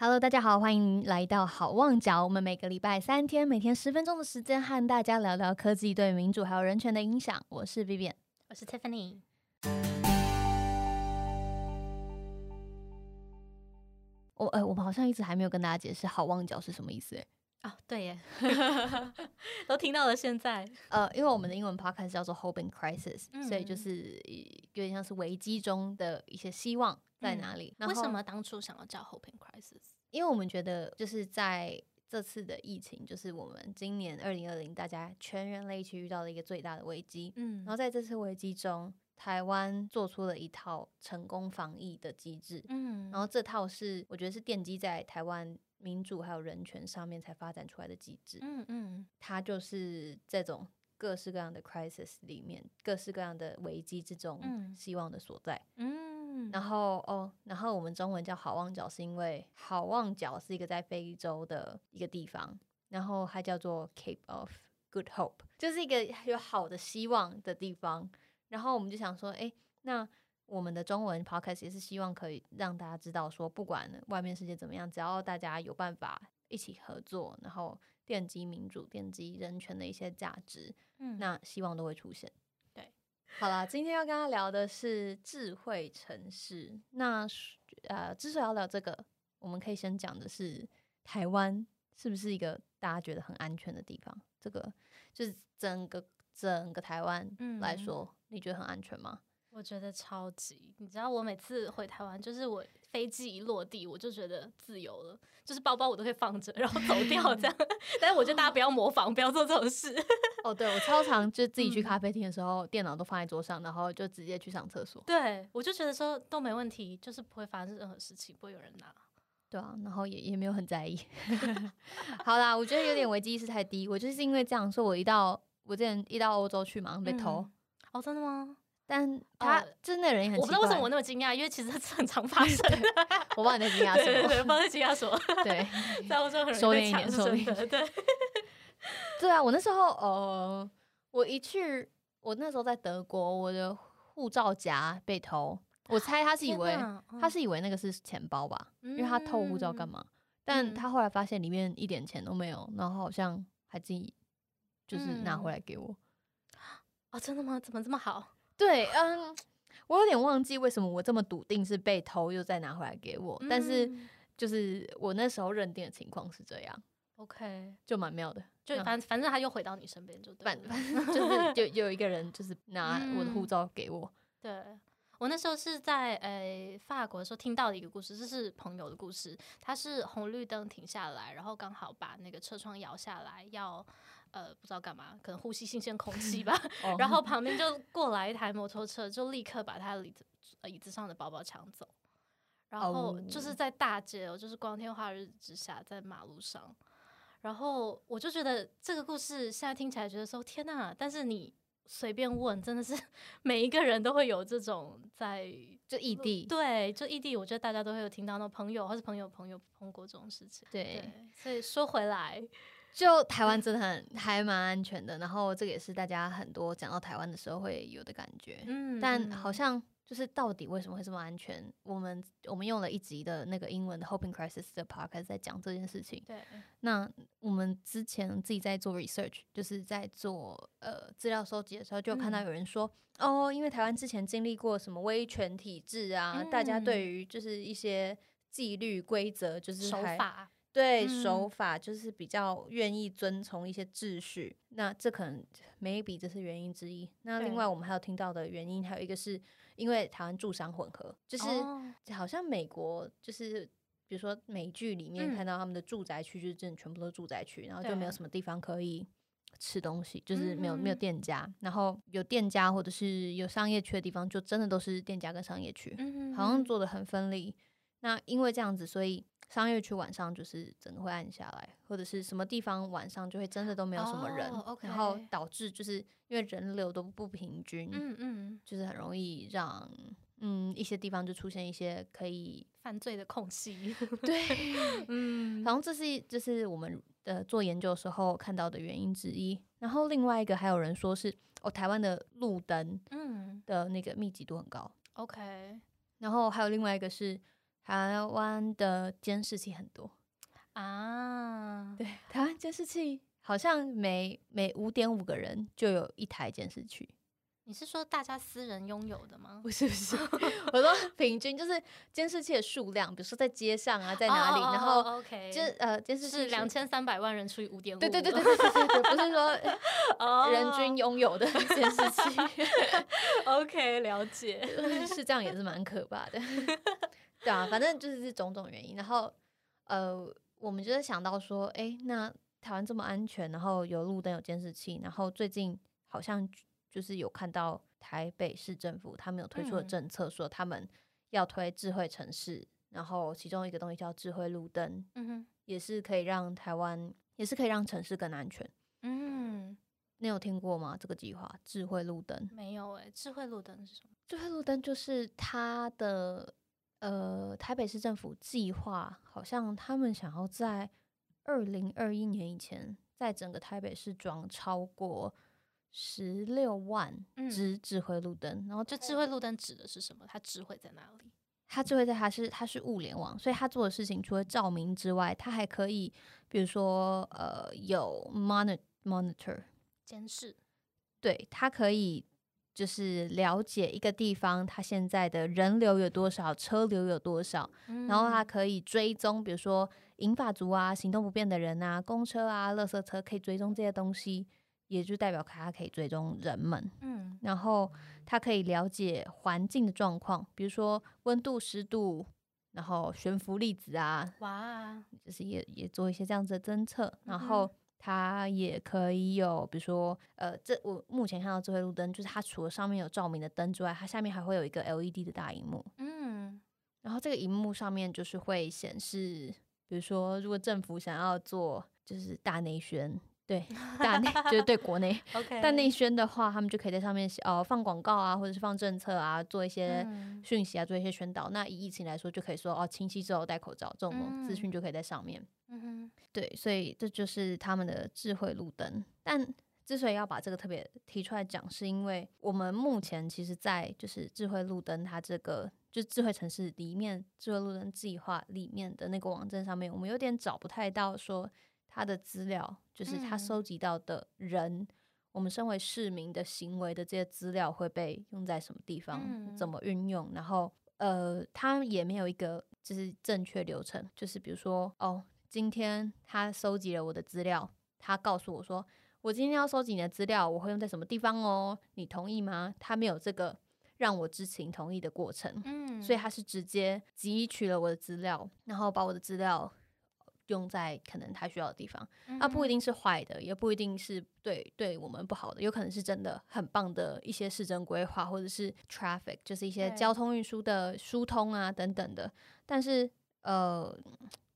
Hello，大家好，欢迎来到好望角。我们每个礼拜三天，每天十分钟的时间，和大家聊聊科技对民主还有人权的影响。我是 Vivian，我是 Tiffany。我呃，我们好像一直还没有跟大家解释好望角是什么意思。哦，对耶，都听到了。现在，呃，因为我们的英文 podcast 叫做 Hope in Crisis，所以就是有点像是危机中的一些希望在哪里。为什么当初想要叫 Hope in Crisis？因为我们觉得就是在这次的疫情，就是我们今年二零二零大家全人类一起遇到的一个最大的危机。嗯，然后在这次危机中，台湾做出了一套成功防疫的机制。嗯，然后这套是我觉得是奠基在台湾。民主还有人权上面才发展出来的机制，嗯嗯，它就是这种各式各样的 crisis 里面，各式各样的危机之中，希望的所在，嗯，然后哦，然后我们中文叫好望角，是因为好望角是一个在非洲的一个地方，然后它叫做 Cape of Good Hope，就是一个有好的希望的地方，然后我们就想说，哎，那。我们的中文 podcast 也是希望可以让大家知道，说不管外面世界怎么样，只要大家有办法一起合作，然后奠基民主、奠基人权的一些价值，嗯，那希望都会出现。对，好了，今天要跟他聊的是智慧城市。那呃，之所以要聊这个，我们可以先讲的是台湾是不是一个大家觉得很安全的地方？这个就是整个整个台湾来说，你觉得很安全吗？我觉得超级，你知道，我每次回台湾，就是我飞机一落地，我就觉得自由了，就是包包我都可以放着，然后走掉这样。但是我觉得大家不要模仿，不要做这种事。哦，对我超常就自己去咖啡厅的时候，电脑都放在桌上，然后就直接去上厕所。对，我就觉得说都没问题，就是不会发生任何事情，不会有人拿。对啊，然后也也没有很在意。好啦，我觉得有点危机意识太低。我就是因为这样说，我一到我之前一到欧洲去嘛，被偷。哦，真的吗？但他真的人也很，我不知道为什么我那么惊讶，因为其实 很常发生。我帮你在惊讶什么？对，帮在惊讶什么？对，在欧洲很收敛一点，收敛一点。对，对啊，我那时候呃，我一去，我那时候在德国，我的护照夹被偷，我猜他是以为他是以为那个是钱包吧，因为他偷护照干嘛？但他后来发现里面一点钱都没有，然后好像还自己就是拿回来给我。啊，真的吗？怎么这么好？对，嗯，我有点忘记为什么我这么笃定是被偷又再拿回来给我，但是就是我那时候认定的情况是这样，OK，就蛮妙的，就反反正他又回到你身边就对，反正就是 有有一个人就是拿我的护照给我，对。我那时候是在呃法国的时候听到的一个故事，这是朋友的故事。他是红绿灯停下来，然后刚好把那个车窗摇下来，要呃不知道干嘛，可能呼吸新鲜空气吧。然后旁边就过来一台摩托车，就立刻把他椅子椅子上的包包抢走。然后就是在大街，就是光天化日之下，在马路上。然后我就觉得这个故事现在听起来觉得说天哪，但是你。随便问，真的是 每一个人都会有这种在就异地，对，就异地，我觉得大家都会有听到那朋友或是朋友朋友碰过这种事情。对，所以说回来，就台湾真的很还蛮安全的。然后这个也是大家很多讲到台湾的时候会有的感觉。嗯，但好像。就是到底为什么会这么安全？我们我们用了一集的那个英文的 Hoping Crisis 的 podcast 在讲这件事情。对，那我们之前自己在做 research，就是在做呃资料收集的时候，就看到有人说，哦，因为台湾之前经历过什么威权体制啊，大家对于就是一些纪律规则就是守法。对手法就是比较愿意遵从一些秩序，那这可能 maybe 这是原因之一。那另外我们还有听到的原因，还有一个是因为台湾住商混合，就是好像美国就是比如说美剧里面看到他们的住宅区就是真的全部都是住宅区，然后就没有什么地方可以吃东西，就是没有没有店家，然后有店家或者是有商业区的地方，就真的都是店家跟商业区，好像做的很分离。那因为这样子，所以商业区晚上就是整个会暗下来，或者是什么地方晚上就会真的都没有什么人，然后导致就是因为人流都不平均，嗯嗯，就是很容易让嗯一些地方就出现一些可以犯罪的空隙，对，嗯，然后这是这是我们呃做研究时候看到的原因之一。然后另外一个还有人说是哦，台湾的路灯嗯。的那个密集度很高，OK，然后还有另外一个是。台湾的监视器很多啊，对，台湾监视器好像每每五点五个人就有一台监视器。你是说大家私人拥有的吗？不是不是，我说平均就是监视器的数量，比如说在街上啊，在哪里，然后 OK，就呃监视器两千三百万人除以五点五，对对对对对对对，不是说人均拥有的监视器。OK，了解，是这样也是蛮可怕的。对啊，反正就是这种种原因，然后呃，我们就是想到说，哎，那台湾这么安全，然后有路灯有监视器，然后最近好像。就是有看到台北市政府他们有推出的政策，说他们要推智慧城市，然后其中一个东西叫智慧路灯，嗯哼，也是可以让台湾，也是可以让城市更安全。嗯，你有听过吗？这个计划智慧路灯？没有诶，智慧路灯是什么？智慧路灯就是它的呃，台北市政府计划，好像他们想要在二零二一年以前，在整个台北市装超过。十六万只智慧路灯，然后这智慧路灯指的是什么？它智慧在哪里？它智慧在它是它是物联网，所以它做的事情除了照明之外，它还可以，比如说呃有 monitor monitor 监视，对，它可以就是了解一个地方它现在的人流有多少，车流有多少，然后它可以追踪，比如说银发族啊、行动不便的人啊、公车啊、垃圾车，可以追踪这些东西。也就代表它可以追踪人们，嗯，然后它可以了解环境的状况，比如说温度、湿度，然后悬浮粒子啊，哇，就是也也做一些这样子的侦测。然后它也可以有，比如说，呃，这我目前看到智慧路灯，就是它除了上面有照明的灯之外，它下面还会有一个 LED 的大荧幕，嗯，然后这个荧幕上面就是会显示，比如说如果政府想要做就是大内宣。对，大内就是对国内，但内宣的话，他们就可以在上面呃放广告啊，或者是放政策啊，做一些讯息啊，做一些宣导。那以疫情来说，就可以说哦，亲戚之后戴口罩这种资讯就可以在上面。嗯哼，对，所以这就是他们的智慧路灯。但之所以要把这个特别提出来讲，是因为我们目前其实，在就是智慧路灯它这个就智慧城市里面，智慧路灯计划里面的那个网站上面，我们有点找不太到说。他的资料就是他收集到的人，我们身为市民的行为的这些资料会被用在什么地方，怎么运用？然后，呃，他也没有一个就是正确流程，就是比如说，哦，今天他收集了我的资料，他告诉我说，我今天要收集你的资料，我会用在什么地方哦？你同意吗？他没有这个让我知情同意的过程，嗯，所以他是直接汲取了我的资料，然后把我的资料。用在可能他需要的地方，它不一定是坏的，也不一定是对对我们不好的，有可能是真的很棒的一些市政规划，或者是 traffic，就是一些交通运输的疏通啊等等的。但是呃，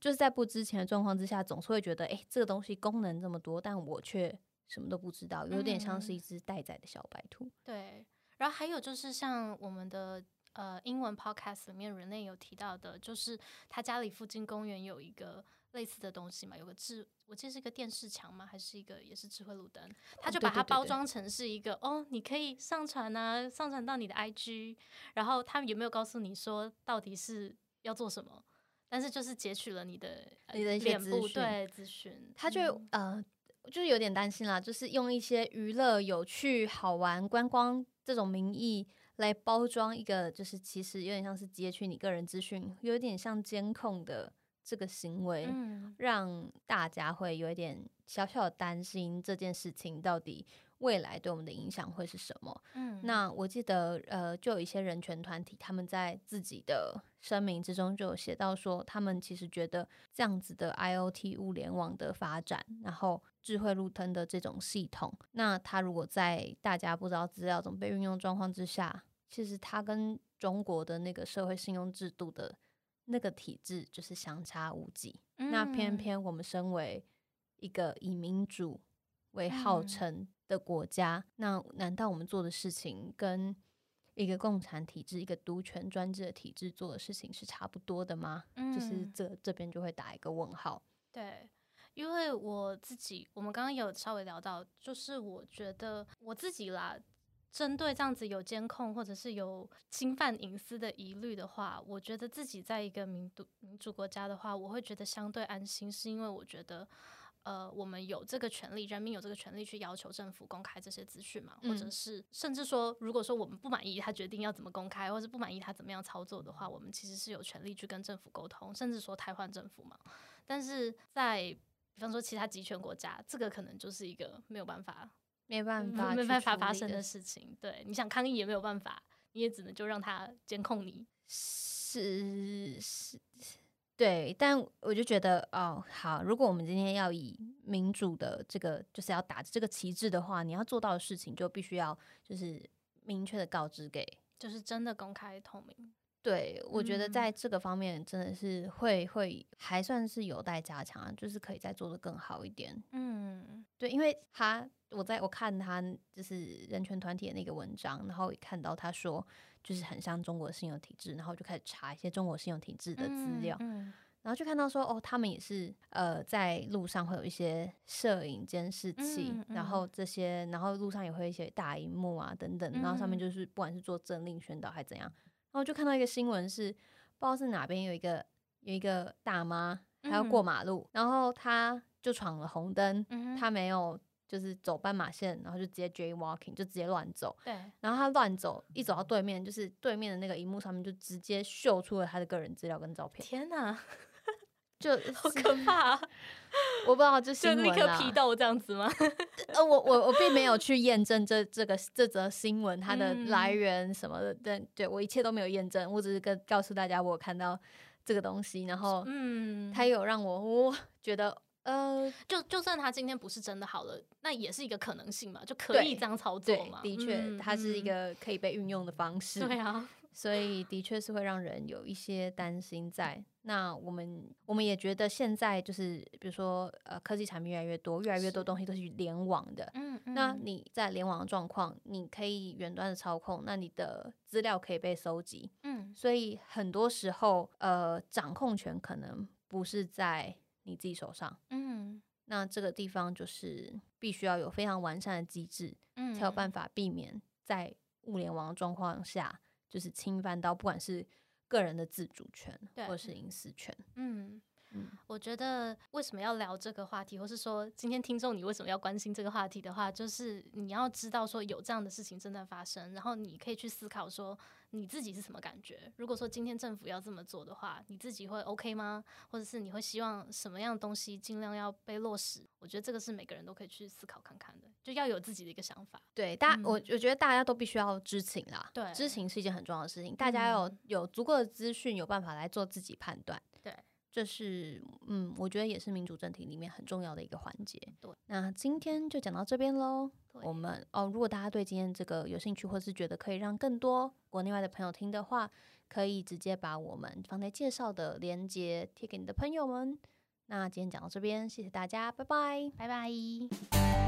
就是在不知情的状况之下，总是会觉得，哎，这个东西功能这么多，但我却什么都不知道，有点像是一只待宰的小白兔。对，然后还有就是像我们的呃英文 podcast 里面人类有提到的，就是他家里附近公园有一个。类似的东西嘛，有个智，我记得是一个电视墙嘛，还是一个也是智慧路灯，他就把它包装成是一个哦，你可以上传啊，上传到你的 IG，然后他们有没有告诉你说到底是要做什么？但是就是截取了你的你的一些资讯，对资讯，他就呃，就是有点担心啦，就是用一些娱乐、有趣、好玩、观光这种名义来包装一个，就是其实有点像是截取你个人资讯，有点像监控的。这个行为让大家会有一点小小的担心，这件事情到底未来对我们的影响会是什么？嗯，那我记得呃，就有一些人权团体，他们在自己的声明之中就有写到说，他们其实觉得这样子的 IOT 物联网的发展，然后智慧路灯的这种系统，那它如果在大家不知道资料怎么被运用状况之下，其实它跟中国的那个社会信用制度的。那个体制就是相差无几，那偏偏我们身为一个以民主为号称的国家，那难道我们做的事情跟一个共产体制、一个独权专制的体制做的事情是差不多的吗？就是这这边就会打一个问号。对，因为我自己，我们刚刚有稍微聊到，就是我觉得我自己啦。针对这样子有监控或者是有侵犯隐私的疑虑的话，我觉得自己在一个民主民主国家的话，我会觉得相对安心，是因为我觉得。呃，我们有这个权利，人民有这个权利去要求政府公开这些资讯嘛？或者是甚至说，如果说我们不满意他决定要怎么公开，或是不满意他怎么样操作的话，我们其实是有权利去跟政府沟通，甚至说汰换政府嘛。但是在比方说其他集权国家，这个可能就是一个没有办法、没办法、没办法发生的事情。对，你想抗议也没有办法，你也只能就让他监控你。是是。对，但我就觉得哦，好，如果我们今天要以民主的这个就是要打这个旗帜的话，你要做到的事情就必须要就是明确的告知给，就是真的公开透明。对，我觉得在这个方面真的是会会还算是有待加强，就是可以再做的更好一点。嗯，对，因为他我在我看他就是人权团体的那个文章，然后也看到他说。就是很像中国信用体制，然后就开始查一些中国信用体制的资料，然后就看到说，哦，他们也是呃在路上会有一些摄影监视器，然后这些，然后路上也会一些大荧幕啊等等，然后上面就是不管是做政令宣导还是怎样，然后就看到一个新闻是，不知道是哪边有一个有一个大妈她要过马路，然后她就闯了红灯，她没有。就是走斑马线，然后就直接 J walking，就直接乱走。对。然后她乱走，一走到对面，就是对面的那个荧幕上面就直接秀出了她的个人资料跟照片。天哪，就 好可怕！我不知道这新闻啊。批斗这样子吗？呃，我我我并没有去验证这这个这则新闻它的来源什么的，但对我一切都没有验证，我只是跟告诉大家我看到这个东西，然后嗯，他有让我我觉得。呃，就就算他今天不是真的好了，那也是一个可能性嘛，就可以这样操作嘛。的确，它是一个可以被运用的方式。对啊，所以的确是会让人有一些担心在。那我们我们也觉得现在就是，比如说呃，科技产品越来越多，越来越多东西都是联网的。嗯嗯。那你在联网的状况，你可以远端的操控，那你的资料可以被收集。嗯。所以很多时候，呃，掌控权可能不是在。你自己手上，嗯，那这个地方就是必须要有非常完善的机制，嗯，才有办法避免在物联网状况下，就是侵犯到不管是个人的自主权或者是隐私权，嗯。我觉得为什么要聊这个话题，或是说今天听众你为什么要关心这个话题的话，就是你要知道说有这样的事情正在发生，然后你可以去思考说你自己是什么感觉。如果说今天政府要这么做的话，你自己会 OK 吗？或者是你会希望什么样的东西尽量要被落实？我觉得这个是每个人都可以去思考看看的，就要有自己的一个想法。对，大我我觉得大家都必须要知情啦，对，知情是一件很重要的事情，大家有有足够的资讯，有办法来做自己判断。对。这是嗯，我觉得也是民主政体里面很重要的一个环节。对，那今天就讲到这边喽。我们哦，如果大家对今天这个有兴趣，或是觉得可以让更多国内外的朋友听的话，可以直接把我们放在介绍的链接贴给你的朋友们。那今天讲到这边，谢谢大家，拜拜，拜拜。